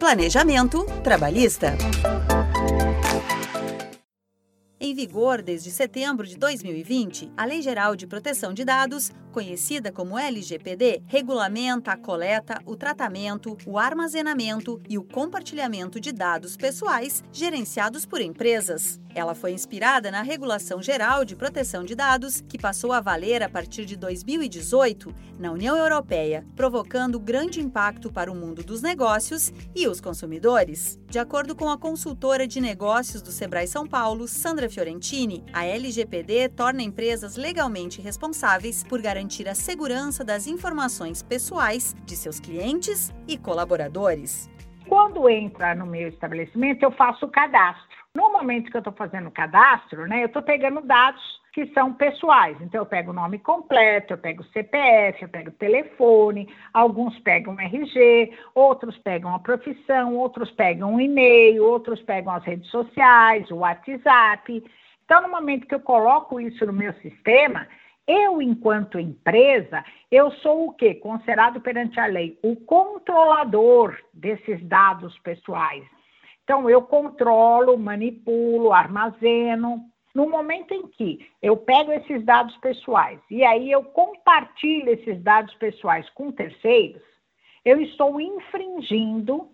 Planejamento Trabalhista. Em vigor desde setembro de 2020, a Lei Geral de Proteção de Dados, conhecida como LGPD, regulamenta a coleta, o tratamento, o armazenamento e o compartilhamento de dados pessoais gerenciados por empresas. Ela foi inspirada na Regulação Geral de Proteção de Dados, que passou a valer a partir de 2018 na União Europeia, provocando grande impacto para o mundo dos negócios e os consumidores. De acordo com a consultora de negócios do Sebrae São Paulo, Sandra Fiorentini, a LGPD torna empresas legalmente responsáveis por garantir a segurança das informações pessoais de seus clientes e colaboradores. Quando entra no meu estabelecimento, eu faço o cadastro. No momento que eu estou fazendo o cadastro, né, eu estou pegando dados que são pessoais. Então, eu pego o nome completo, eu pego o CPF, eu pego o telefone, alguns pegam o RG, outros pegam a profissão, outros pegam o e-mail, outros pegam as redes sociais, o WhatsApp. Então, no momento que eu coloco isso no meu sistema, eu, enquanto empresa, eu sou o quê? Considerado perante a lei o controlador desses dados pessoais. Então, eu controlo, manipulo, armazeno. No momento em que eu pego esses dados pessoais e aí eu compartilho esses dados pessoais com terceiros, eu estou infringindo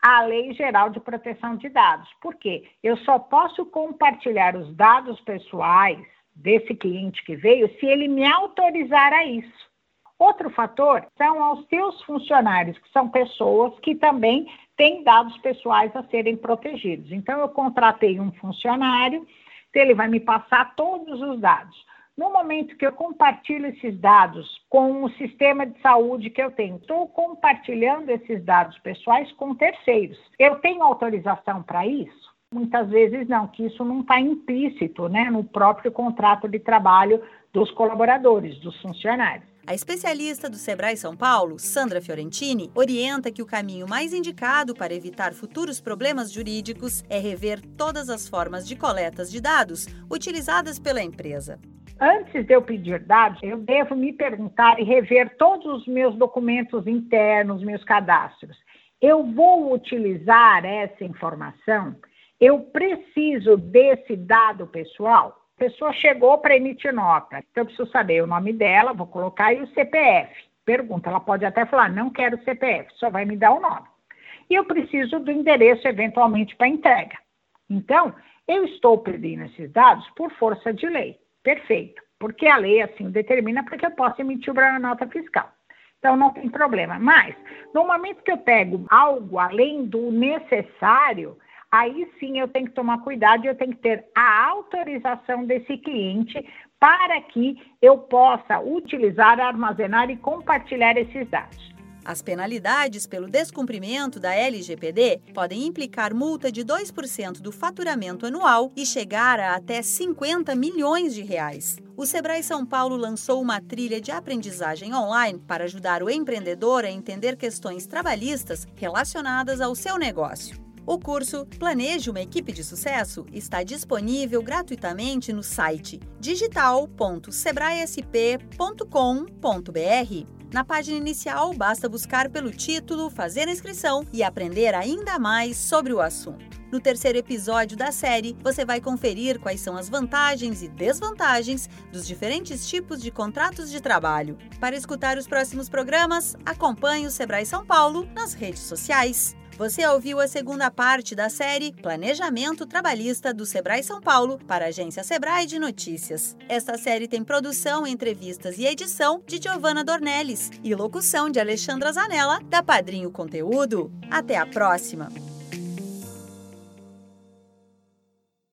a Lei Geral de Proteção de Dados. Por quê? Eu só posso compartilhar os dados pessoais desse cliente que veio se ele me autorizar a isso. Outro fator são os seus funcionários, que são pessoas que também têm dados pessoais a serem protegidos. Então, eu contratei um funcionário, ele vai me passar todos os dados. No momento que eu compartilho esses dados com o sistema de saúde que eu tenho, estou compartilhando esses dados pessoais com terceiros. Eu tenho autorização para isso? Muitas vezes não, que isso não está implícito né, no próprio contrato de trabalho dos colaboradores, dos funcionários. A especialista do Sebrae São Paulo, Sandra Fiorentini, orienta que o caminho mais indicado para evitar futuros problemas jurídicos é rever todas as formas de coletas de dados utilizadas pela empresa. Antes de eu pedir dados, eu devo me perguntar e rever todos os meus documentos internos, meus cadastros. Eu vou utilizar essa informação? Eu preciso desse dado pessoal? A pessoa chegou para emitir nota, então eu preciso saber o nome dela, vou colocar aí o CPF. Pergunta, ela pode até falar, não quero CPF, só vai me dar o nome. E eu preciso do endereço, eventualmente, para entrega. Então, eu estou pedindo esses dados por força de lei. Perfeito. Porque a lei assim determina para que eu possa emitir uma nota fiscal. Então, não tem problema. Mas, no momento que eu pego algo além do necessário, aí sim eu tenho que tomar cuidado e eu tenho que ter a autorização desse cliente para que eu possa utilizar, armazenar e compartilhar esses dados. As penalidades pelo descumprimento da LGPD podem implicar multa de 2% do faturamento anual e chegar a até 50 milhões de reais. O Sebrae São Paulo lançou uma trilha de aprendizagem online para ajudar o empreendedor a entender questões trabalhistas relacionadas ao seu negócio. O curso Planeje uma equipe de sucesso está disponível gratuitamente no site digital.sebraesp.com.br. Na página inicial, basta buscar pelo título, fazer a inscrição e aprender ainda mais sobre o assunto. No terceiro episódio da série, você vai conferir quais são as vantagens e desvantagens dos diferentes tipos de contratos de trabalho. Para escutar os próximos programas, acompanhe o Sebrae São Paulo nas redes sociais. Você ouviu a segunda parte da série Planejamento Trabalhista do Sebrae São Paulo para a agência Sebrae de Notícias. Esta série tem produção, entrevistas e edição de Giovanna Dornelles e locução de Alexandra Zanella, da Padrinho Conteúdo. Até a próxima!